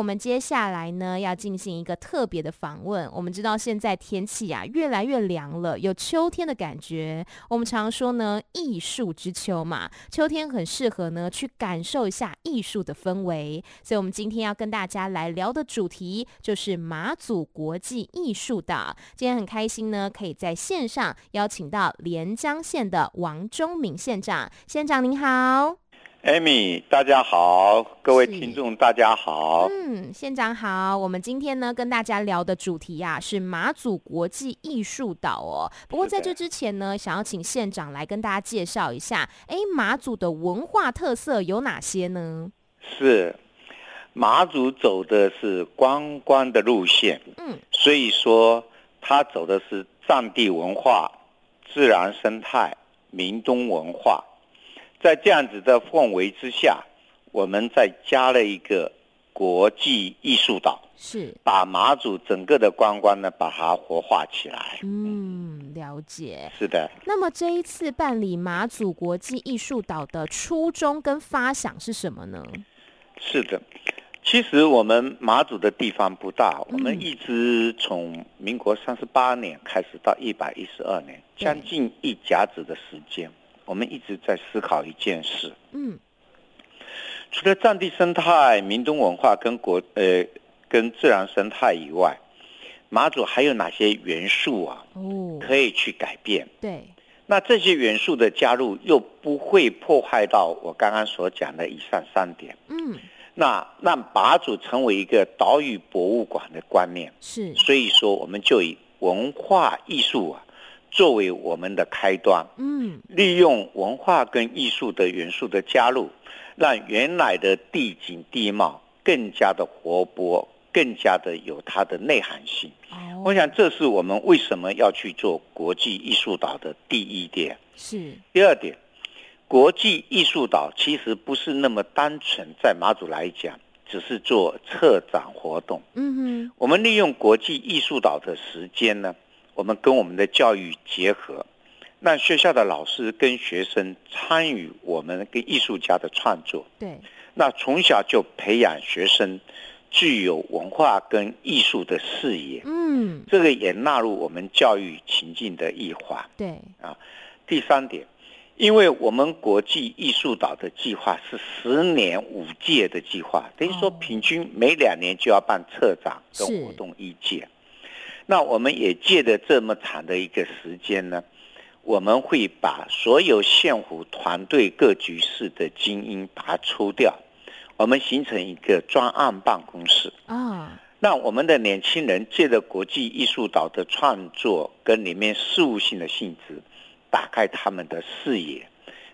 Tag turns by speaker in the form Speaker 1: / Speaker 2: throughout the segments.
Speaker 1: 我们接下来呢要进行一个特别的访问。我们知道现在天气啊越来越凉了，有秋天的感觉。我们常说呢，艺术之秋嘛，秋天很适合呢去感受一下艺术的氛围。所以，我们今天要跟大家来聊的主题就是马祖国际艺术岛。今天很开心呢，可以在线上邀请到连江县的王忠明县长。县长您好。
Speaker 2: Amy，大家好，各位听众大家好。
Speaker 1: 嗯，县长好。我们今天呢跟大家聊的主题呀、啊、是马祖国际艺术岛哦。不过在这之前呢，想要请县长来跟大家介绍一下，哎，马祖的文化特色有哪些呢？
Speaker 2: 是，马祖走的是观光的路线，嗯，所以说他走的是藏地文化、自然生态、民东文化。在这样子的氛围之下，我们再加了一个国际艺术岛，
Speaker 1: 是
Speaker 2: 把马祖整个的观光呢，把它活化起来。
Speaker 1: 嗯，了解。
Speaker 2: 是的。
Speaker 1: 那么这一次办理马祖国际艺术岛的初衷跟发想是什么呢？
Speaker 2: 是的，其实我们马祖的地方不大，我们一直从民国三十八年开始到一百一十二年，将近一甲子的时间。我们一直在思考一件事，嗯，除了战地生态、民东文化跟国呃跟自然生态以外，马祖还有哪些元素啊？哦，可以去改变。
Speaker 1: 对，
Speaker 2: 那这些元素的加入又不会破坏到我刚刚所讲的以上三点。嗯，那让马祖成为一个岛屿博物馆的观念
Speaker 1: 是，
Speaker 2: 所以说我们就以文化艺术啊。作为我们的开端，嗯，利用文化跟艺术的元素的加入，让原来的地景地貌更加的活泼，更加的有它的内涵性。哦，我想这是我们为什么要去做国际艺术岛的第一点。
Speaker 1: 是。
Speaker 2: 第二点，国际艺术岛其实不是那么单纯，在马祖来讲，只是做策展活动。嗯哼，我们利用国际艺术岛的时间呢，我们跟我们的教育结合，让学校的老师跟学生参与我们跟艺术家的创作。
Speaker 1: 对，
Speaker 2: 那从小就培养学生具有文化跟艺术的视野。嗯，这个也纳入我们教育情境的一环。
Speaker 1: 对，
Speaker 2: 啊，第三点，因为我们国际艺术岛的计划是十年五届的计划，等于说平均每两年就要办策展跟活动一届。那我们也借着这么长的一个时间呢，我们会把所有县府团队各局室的精英把它抽掉，我们形成一个专案办公室啊。那我们的年轻人借着国际艺术岛的创作跟里面事务性的性质，打开他们的视野，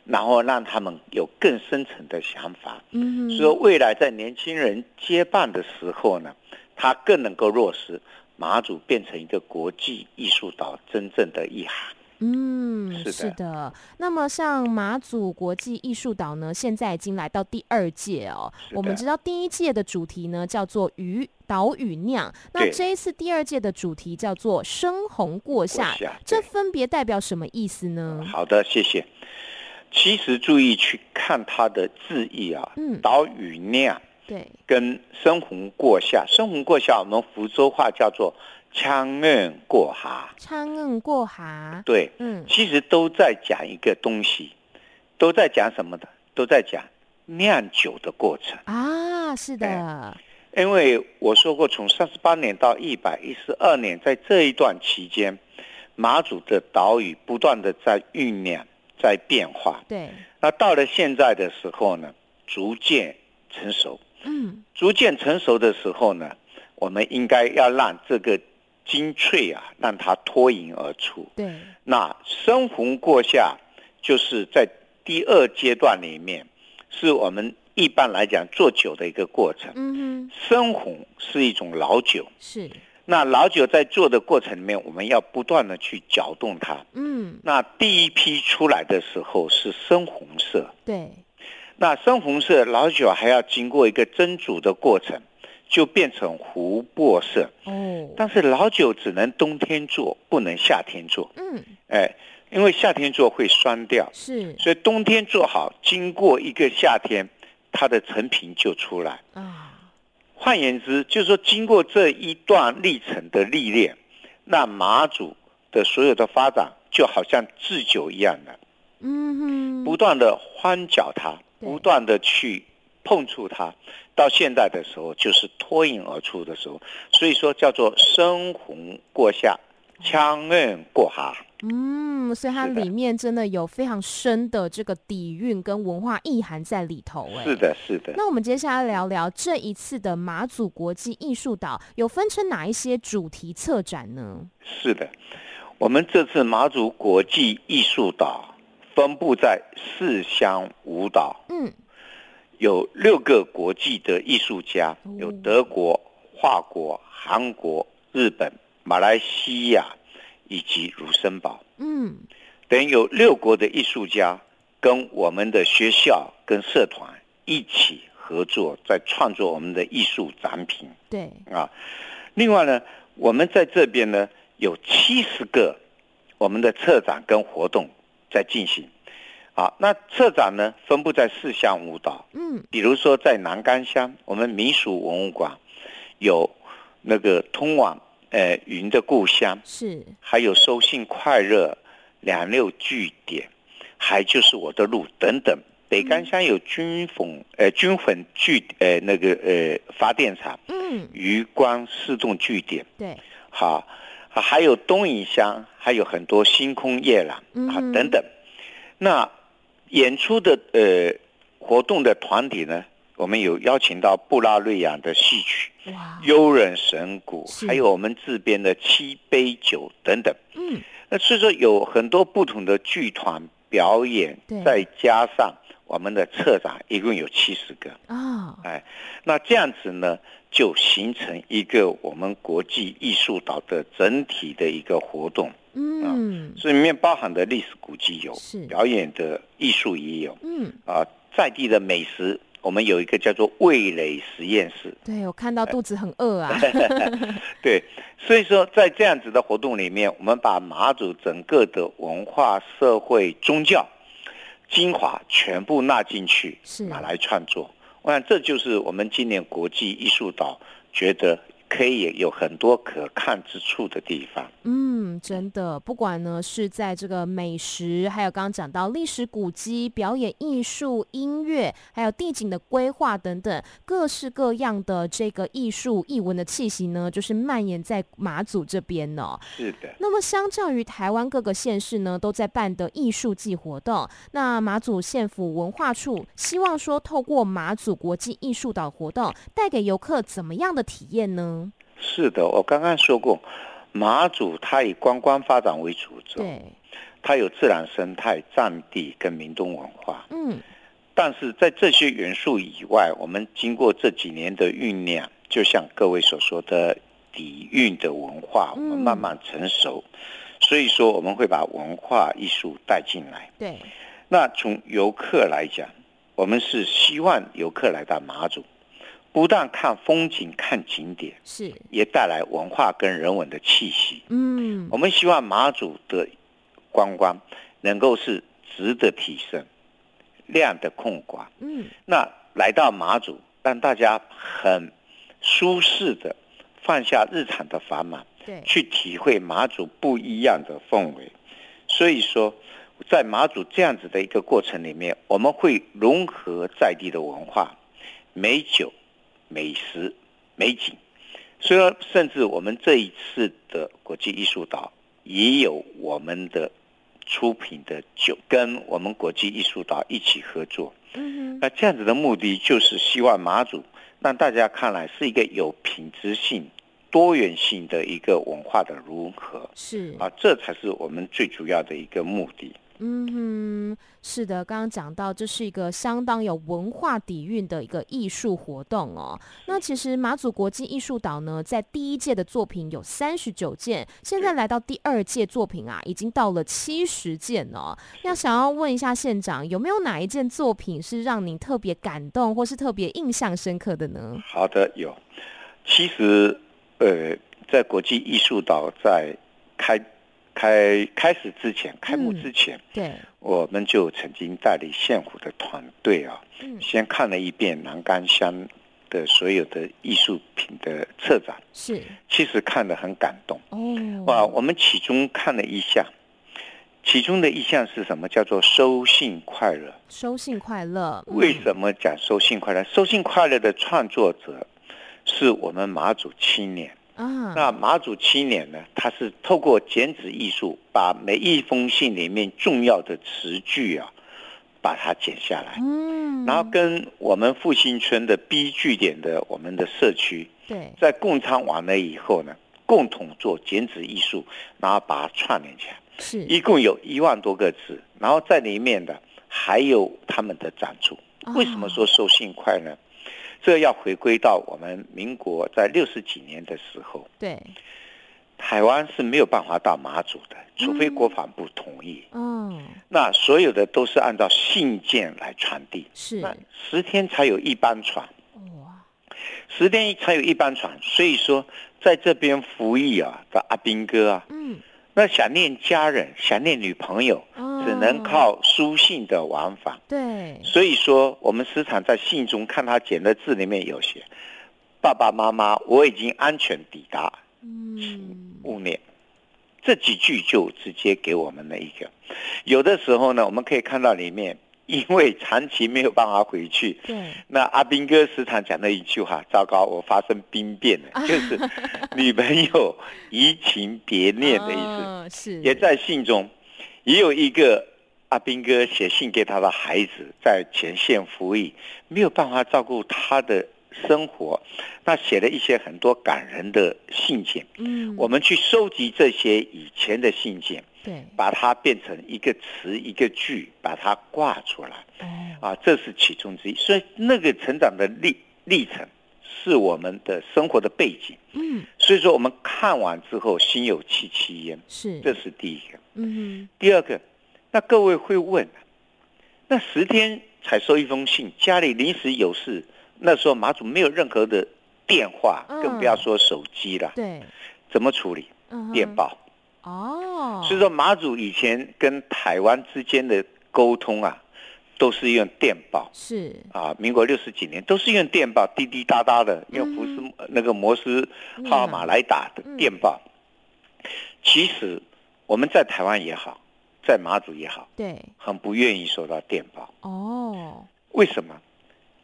Speaker 2: 然后让他们有更深层的想法。嗯，所以未来在年轻人接办的时候呢，他更能够落实。马祖变成一个国际艺术岛真正的意涵。
Speaker 1: 嗯，是的，是的。那么像马祖国际艺术岛呢，现在已经来到第二届哦。我们知道第一届的主题呢叫做“渔岛屿酿”，那这一次第二届的主题叫做“深红过夏”，这分别代表什么意思呢？
Speaker 2: 好的，谢谢。其实注意去看它的字义啊，“嗯，岛屿酿”。
Speaker 1: 对，
Speaker 2: 跟深红过夏，深红过夏，我们福州话叫做昌恩过哈。
Speaker 1: 昌恩过哈，
Speaker 2: 对，嗯，其实都在讲一个东西，都在讲什么的？都在讲酿酒的过程
Speaker 1: 啊，是的。
Speaker 2: 因为我说过，从三十八年到一百一十二年，在这一段期间，马祖的岛屿不断的在酝酿，在变化。
Speaker 1: 对，
Speaker 2: 那到了现在的时候呢，逐渐成熟。嗯，逐渐成熟的时候呢，我们应该要让这个精粹啊，让它脱颖而出。
Speaker 1: 对，
Speaker 2: 那深红过夏就是在第二阶段里面，是我们一般来讲做酒的一个过程。嗯哼，深红是一种老酒。
Speaker 1: 是，
Speaker 2: 那老酒在做的过程里面，我们要不断的去搅动它。嗯，那第一批出来的时候是深红色。
Speaker 1: 对。
Speaker 2: 那深红色老酒还要经过一个蒸煮的过程，就变成琥珀色。哦，但是老酒只能冬天做，不能夏天做。嗯，哎，因为夏天做会酸掉。
Speaker 1: 是，
Speaker 2: 所以冬天做好，经过一个夏天，它的成品就出来。啊，换言之，就是说经过这一段历程的历练，那马祖的所有的发展就好像制酒一样的，嗯哼，不断的翻搅它，不断的去碰触它，到现在的时候就是脱颖而出的时候，所以说叫做生红过夏，枪刃过哈。
Speaker 1: 嗯，所以它里面真的有非常深的这个底蕴跟文化意涵在里头，哎，
Speaker 2: 是的，是的。
Speaker 1: 那我们接下来聊聊这一次的马祖国际艺术岛有分成哪一些主题策展呢？
Speaker 2: 是的，我们这次马祖国际艺术岛分布在四乡五岛，嗯，有六个国际的艺术家，有德国、法国、韩国、日本、马来西亚。以及卢森堡，嗯，等于有六国的艺术家跟我们的学校跟社团一起合作，在创作我们的艺术展品。
Speaker 1: 对
Speaker 2: 啊，另外呢，我们在这边呢有七十个我们的策展跟活动在进行。啊，那策展呢分布在四乡五岛，嗯，比如说在南竿乡，我们民俗文物馆有那个通往。呃，云的故乡是，还有收信快乐两六据点，还就是我的路等等。北干乡有军粉，呃，军粉据，呃，那个呃发电厂，嗯，余光试动据点，对，好，还有东影乡，还有很多星空夜郎啊等等。那演出的呃活动的团体呢？我们有邀请到布拉瑞亚的戏曲，哇，优人神鼓，还有我们自编的七杯酒等等。嗯，那所以说有很多不同的剧团表演，再加上我们的策展，一共有七十个。哦，哎，那这样子呢，就形成一个我们国际艺术岛的整体的一个活动。嗯，所以里面包含的历史古迹有，是表演的艺术也有。嗯，啊，在地的美食。我们有一个叫做味蕾实验室。对，
Speaker 1: 我看到肚子很饿啊。
Speaker 2: 对，所以说在这样子的活动里面，我们把马祖整个的文化、社会、宗教精华全部纳进去，是拿来创作。我想这就是我们今年国际艺术岛觉得。可以有很多可看之处的地方。
Speaker 1: 嗯，真的，不管呢是在这个美食，还有刚刚讲到历史古迹、表演艺术、音乐，还有地景的规划等等，各式各样的这个艺术艺文的气息呢，就是蔓延在马祖这边呢。
Speaker 2: 是的。
Speaker 1: 那么，相较于台湾各个县市呢，都在办的艺术季活动，那马祖县府文化处希望说，透过马祖国际艺术岛活动，带给游客怎么样的体验呢？
Speaker 2: 是的，我刚刚说过，马祖它以观光发展为主轴，对，它有自然生态、占地跟民众文化。嗯，但是在这些元素以外，我们经过这几年的酝酿，就像各位所说的底蕴的文化，我们慢慢成熟，嗯，所以说我们会把文化艺术带进来。对，那从游客来讲，我们是希望游客来到马祖。不但看风景、看景点，是也带来文化跟人文的气息。嗯，我们希望马祖的观光能够是值得提升、量的控管。嗯，那来到马祖，让大家很舒适的放下日常的繁忙，对，去体会马祖不一样的氛围。所以说，在马祖这样子的一个过程里面，我们会融合在地的文化、美酒。美食、美景，所以说，甚至我们这一次的国际艺术岛也有我们的出品的酒，跟我们国际艺术岛一起合作。嗯，那这样子的目的就是希望马祖让大家看来是一个有品质性、多元性的一个文化的融合。是啊，这才是我们最主要的一个目的。
Speaker 1: 嗯哼，是的，刚刚讲到这是一个相当有文化底蕴的一个艺术活动哦。那其实马祖国际艺术岛呢，在第一届的作品有三十九件，现在来到第二届作品啊，已经到了七十件哦。那想要问一下县长，有没有哪一件作品是让您特别感动，或是特别印象深刻的呢？
Speaker 2: 好的，有。其实，呃，在国际艺术岛在开。开开始之前，开幕之前，嗯、对，我们就曾经带领县府的团队啊，嗯，先看了一遍南干乡的的所有的艺术品的策展，
Speaker 1: 是，
Speaker 2: 其实看得很感动
Speaker 1: 哦。
Speaker 2: 哇，我们其中看了一项，其中的一项是什么？叫做收信快乐。
Speaker 1: 收信快乐，
Speaker 2: 嗯、为什么讲收信快乐？收信快乐的创作者是我们马祖青年啊。那马祖青年呢，他是透过剪纸艺术，把每一封信里面重要的词句啊。把它剪下来，嗯，然后跟我们复兴村的 B 据点的我们的社区，
Speaker 1: 对，
Speaker 2: 在共仓完了以后呢，共同做剪纸艺术，然后把它串联起来，
Speaker 1: 是，
Speaker 2: 一共有一万多个字，然后在里面的还有他们的展出。为什么说收信快呢？这要回归到我们民国在六十几年的时候，
Speaker 1: 对。
Speaker 2: 台湾是没有办法到马祖的，除非国防部同意。
Speaker 1: 嗯，
Speaker 2: 那所有的都是按照信件来传递。
Speaker 1: 是，
Speaker 2: 那十天才有一班船。
Speaker 1: 哇，
Speaker 2: 十天才有一班船，所以说在这边服役啊的阿兵哥啊，
Speaker 1: 嗯，
Speaker 2: 那想念家人、想念女朋友，只能靠书信的往返。
Speaker 1: 对，
Speaker 2: 所以说我们时常在信中看他简的字里面有写：“爸爸妈妈，我已经安全抵达。”嗯，勿念，这几句就直接给我们了一个。有的时候呢，我们可以看到里面，因为长期没有办法回去，
Speaker 1: 对，
Speaker 2: 那阿斌哥时常讲的一句话：“糟糕，我发生兵变了。”就是女朋友移情别恋的意思。
Speaker 1: 哦、是，
Speaker 2: 也在信中，也有一个阿斌哥写信给他的孩子，在前线服役，没有办法照顾他的。生活，那写了一些很多感人的信件。
Speaker 1: 嗯，
Speaker 2: 我们去收集这些以前的信件，
Speaker 1: 对，
Speaker 2: 把它变成一个词一个句，把它挂出来。
Speaker 1: 哦，
Speaker 2: 啊，这是其中之一。所以那个成长的历历程，是我们的生活的背景。
Speaker 1: 嗯，
Speaker 2: 所以说我们看完之后心有戚戚焉。
Speaker 1: 是，
Speaker 2: 这是第一个。
Speaker 1: 嗯，
Speaker 2: 第二个，那各位会问，那十天才收一封信，家里临时有事。那时候马祖没有任何的电话，更不要说手机了。
Speaker 1: 对，
Speaker 2: 怎么处理？电报。
Speaker 1: 哦。
Speaker 2: 所以说马祖以前跟台湾之间的沟通啊，都是用电报。
Speaker 1: 是。
Speaker 2: 啊，民国六十几年都是用电报，滴滴答答的，用福斯那个摩斯号码来打的电报。其实我们在台湾也好，在马祖也好，
Speaker 1: 对，
Speaker 2: 很不愿意收到电报。
Speaker 1: 哦。
Speaker 2: 为什么？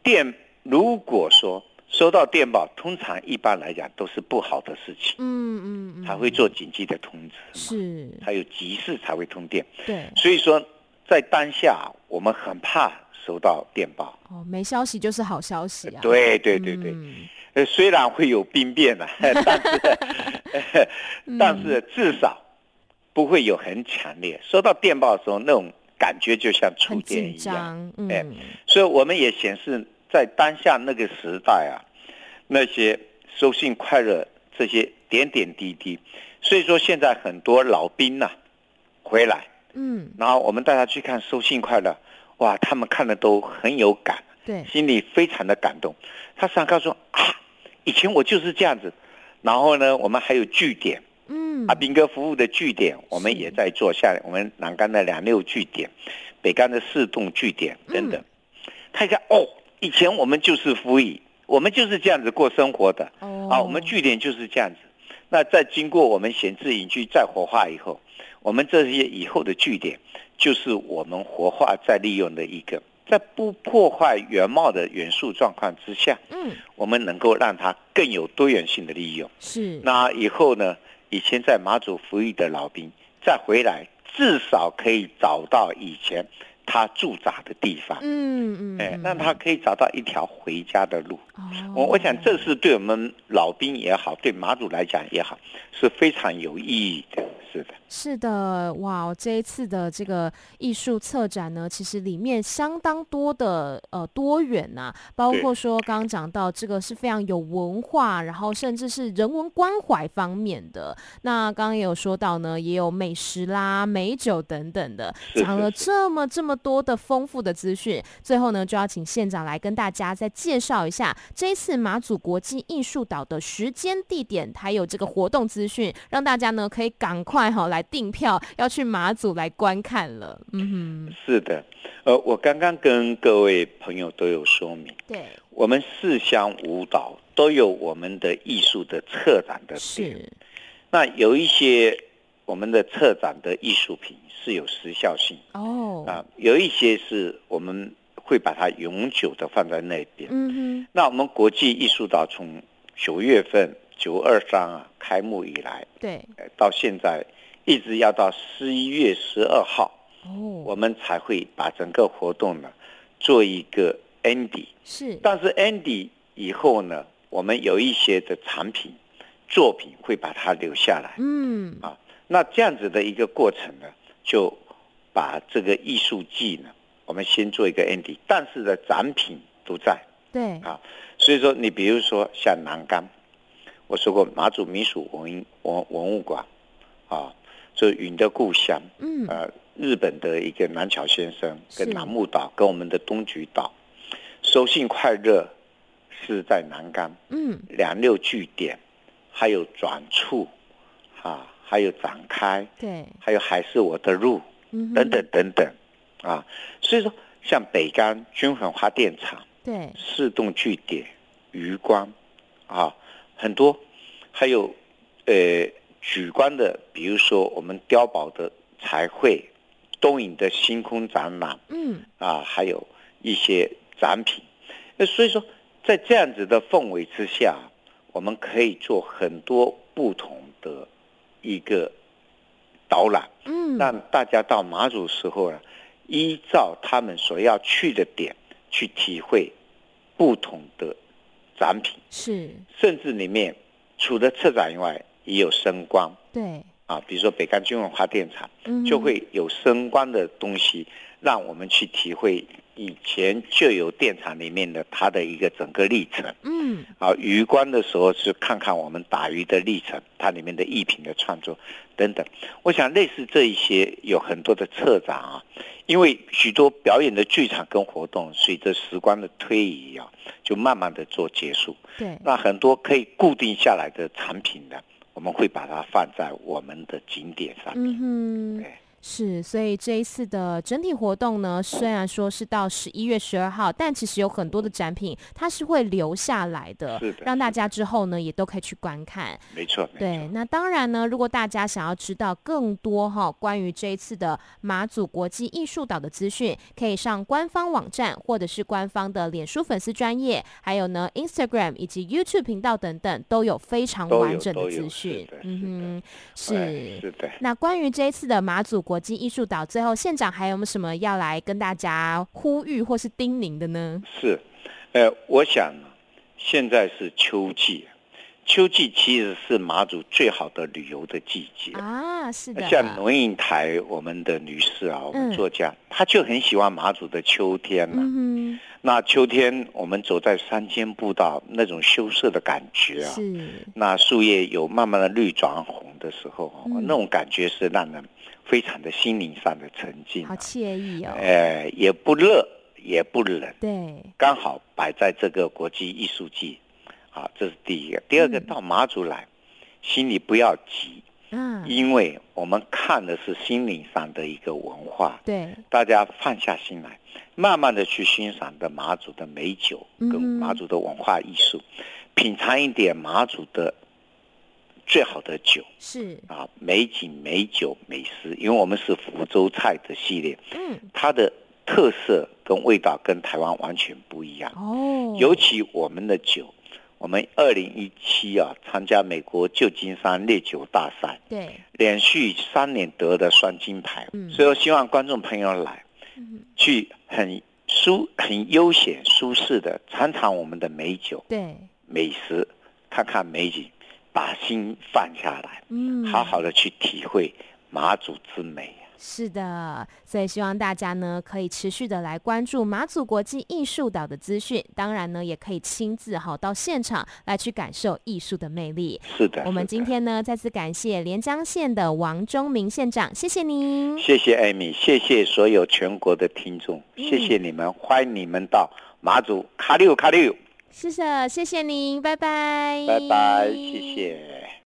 Speaker 2: 电如果说收到电报，通常一般来讲都是不好的事情，
Speaker 1: 嗯嗯嗯，
Speaker 2: 才会做紧急的通知，
Speaker 1: 是，
Speaker 2: 还有急事才会通电，
Speaker 1: 对，
Speaker 2: 所以说在当下我们很怕收到电报，
Speaker 1: 哦，没消息就是好消息啊，
Speaker 2: 对对对对，呃、嗯，虽然会有兵变啊，但是但是至少不会有很强烈，收到电报的时候那种感觉就像触电一样，
Speaker 1: 嗯，哎，
Speaker 2: 所以我们也显示。在当下那个时代啊，那些收信快乐这些点点滴滴，所以说现在很多老兵呐、啊、回来，
Speaker 1: 嗯，
Speaker 2: 然后我们带他去看收信快乐，哇，他们看的都很有感，
Speaker 1: 对，
Speaker 2: 心里非常的感动。他常告诉说啊，以前我就是这样子，然后呢，我们还有据点，
Speaker 1: 嗯，
Speaker 2: 阿兵哥服务的据点，我们也在做下来，我们南竿的两六据点，北竿的四栋据点等等，嗯、他一看哦。以前我们就是服役，我们就是这样子过生活的。哦，啊，我们据点就是这样子。那在经过我们闲置营区再活化以后，我们这些以后的据点，就是我们活化再利用的一个，在不破坏原貌的元素状况之下，
Speaker 1: 嗯，
Speaker 2: 我们能够让它更有多元性的利用。
Speaker 1: 是。
Speaker 2: 那以后呢，以前在马祖服役的老兵再回来，至少可以找到以前。他驻扎的地方，
Speaker 1: 嗯嗯，
Speaker 2: 哎，那他可以找到一条回家的路。
Speaker 1: 哦，
Speaker 2: 我我想这是对我们老兵也好，对马祖来讲也好，是非常有意义的。是的，
Speaker 1: 是的，哇！这一次的这个艺术策展呢，其实里面相当多的呃多元呐、啊，包括说刚刚讲到这个是非常有文化，然后甚至是人文关怀方面的。那刚刚也有说到呢，也有美食啦、美酒等等的，讲了这么这么多的丰富的资讯。最后呢，就要请县长来跟大家再介绍一下这一次马祖国际艺术岛的时间、地点，还有这个活动资讯，让大家呢可以赶快。快哈来订票，要去马祖来观看了。嗯哼，
Speaker 2: 是的，呃，我刚刚跟各位朋友都有说明，
Speaker 1: 对，
Speaker 2: 我们四乡舞蹈都有我们的艺术的策展的点，
Speaker 1: 是，
Speaker 2: 那有一些我们的策展的艺术品是有时效性
Speaker 1: 哦，
Speaker 2: 啊，有一些是我们会把它永久的放在那边。
Speaker 1: 嗯哼，
Speaker 2: 那我们国际艺术岛从九月份。九二三啊，开幕以来，
Speaker 1: 对，
Speaker 2: 到现在一直要到十一月十二号，
Speaker 1: 哦，
Speaker 2: 我们才会把整个活动呢做一个 ending。
Speaker 1: 是，
Speaker 2: 但是 ending 以后呢，我们有一些的产品作品会把它留下来。
Speaker 1: 嗯，
Speaker 2: 啊，那这样子的一个过程呢，就把这个艺术季呢，我们先做一个 ending，但是的展品都在。
Speaker 1: 对，
Speaker 2: 啊，所以说你比如说像南竿。我说过马祖民俗文文文物馆，啊，就云的故乡，
Speaker 1: 嗯，
Speaker 2: 呃，日本的一个南桥先生跟楠木岛跟我们的东莒岛，收信快乐是在南竿，
Speaker 1: 嗯，
Speaker 2: 两六据点，还有转处，啊，还有展开，
Speaker 1: 对，
Speaker 2: 还有还是我的路，
Speaker 1: 嗯，
Speaker 2: 等等等等，啊，所以说像北竿均衡发电厂，
Speaker 1: 对，
Speaker 2: 四栋据点，渔光，啊。很多，还有，呃，举观的，比如说我们碉堡的彩绘，东影的星空展览，
Speaker 1: 嗯，
Speaker 2: 啊，还有一些展品。那所以说，在这样子的氛围之下，我们可以做很多不同的一个导览，
Speaker 1: 嗯，
Speaker 2: 让大家到马祖时候呢，依照他们所要去的点去体会不同的。展品
Speaker 1: 是，
Speaker 2: 甚至里面除了策展以外，也有声光。
Speaker 1: 对。
Speaker 2: 啊，比如说北干军文化电厂，嗯，就会有声光的东西，让我们去体会以前就有电厂里面的它的一个整个历程。
Speaker 1: 嗯，
Speaker 2: 啊，鱼观的时候是看看我们打鱼的历程，它里面的艺品的创作等等。我想类似这一些有很多的策展啊。因为许多表演的剧场跟活动，随着时光的推移啊，就慢慢的做结束。
Speaker 1: 对，
Speaker 2: 那很多可以固定下来的产品呢，我们会把它放在我们的景点上面。
Speaker 1: 嗯，对。是，所以这一次的整体活动呢，虽然说是到十一月十二号，但其实有很多的展品它是会留下来的，
Speaker 2: 是的，
Speaker 1: 让大家之后呢也都可以去观看。
Speaker 2: 没错，
Speaker 1: 对。那当然呢，如果大家想要知道更多哈、哦、关于这一次的马祖国际艺术岛的资讯，可以上官方网站或者是官方的脸书粉丝专业，还有呢 Instagram 以及 YouTube 频道等等，都有非常完整的资讯。嗯哼，是
Speaker 2: 是，是的。
Speaker 1: 那关于这一次的马祖国际艺术岛，最后县长还有没有什么要来跟大家呼吁或是叮咛的呢？
Speaker 2: 是，呃，我想现在是秋季，秋季其实是马祖最好的旅游的季节
Speaker 1: 啊，是的。
Speaker 2: 像龙应台我们的女士啊，我们作家，她、嗯、就很喜欢马祖的秋天了、啊。
Speaker 1: 嗯
Speaker 2: 那秋天，我们走在山间步道，那种羞涩的感觉啊，
Speaker 1: 是。
Speaker 2: 那树叶有慢慢的绿转红的时候，
Speaker 1: 嗯、
Speaker 2: 那种感觉是让人非常的心灵上的沉静、啊，
Speaker 1: 好惬意哦。
Speaker 2: 哎，也不热也不冷，
Speaker 1: 对，
Speaker 2: 刚好摆在这个国际艺术季，啊，这是第一个。第二个，到马祖来，嗯、心里不要急。
Speaker 1: 嗯，
Speaker 2: 因为我们看的是心灵上的一个文化，
Speaker 1: 对，
Speaker 2: 大家放下心来，慢慢的去欣赏的马祖的美酒跟马祖的文化艺术，嗯、品尝一点马祖的最好的酒，
Speaker 1: 是。
Speaker 2: 啊，美景、美酒、美食，因为我们是福州菜的系列，
Speaker 1: 嗯，
Speaker 2: 它的特色跟味道跟台湾完全不一样。
Speaker 1: 哦，
Speaker 2: 尤其我们的酒。我们二零一七啊，参加美国旧金山烈酒大赛，
Speaker 1: 对，
Speaker 2: 连续三年得的双金牌，
Speaker 1: 嗯，
Speaker 2: 所以我希望观众朋友来，
Speaker 1: 嗯，
Speaker 2: 去很舒、很悠闲、舒适的尝尝我们的美酒，
Speaker 1: 对，
Speaker 2: 美食，看看美景，把心放下来，
Speaker 1: 嗯，
Speaker 2: 好好的去体会马祖之美。
Speaker 1: 是的，所以希望大家呢可以持续的来关注马祖国际艺术岛的资讯，当然呢也可以亲自哈到现场来去感受艺术的魅力。
Speaker 2: 是的，
Speaker 1: 我们今天呢再次感谢连江县的王忠明县长，谢谢您。
Speaker 2: 谢谢艾米，谢谢所有全国的听众，嗯、谢谢你们，欢迎你们到马祖卡六卡六。
Speaker 1: 谢谢，谢谢您，拜拜，
Speaker 2: 拜拜，谢谢。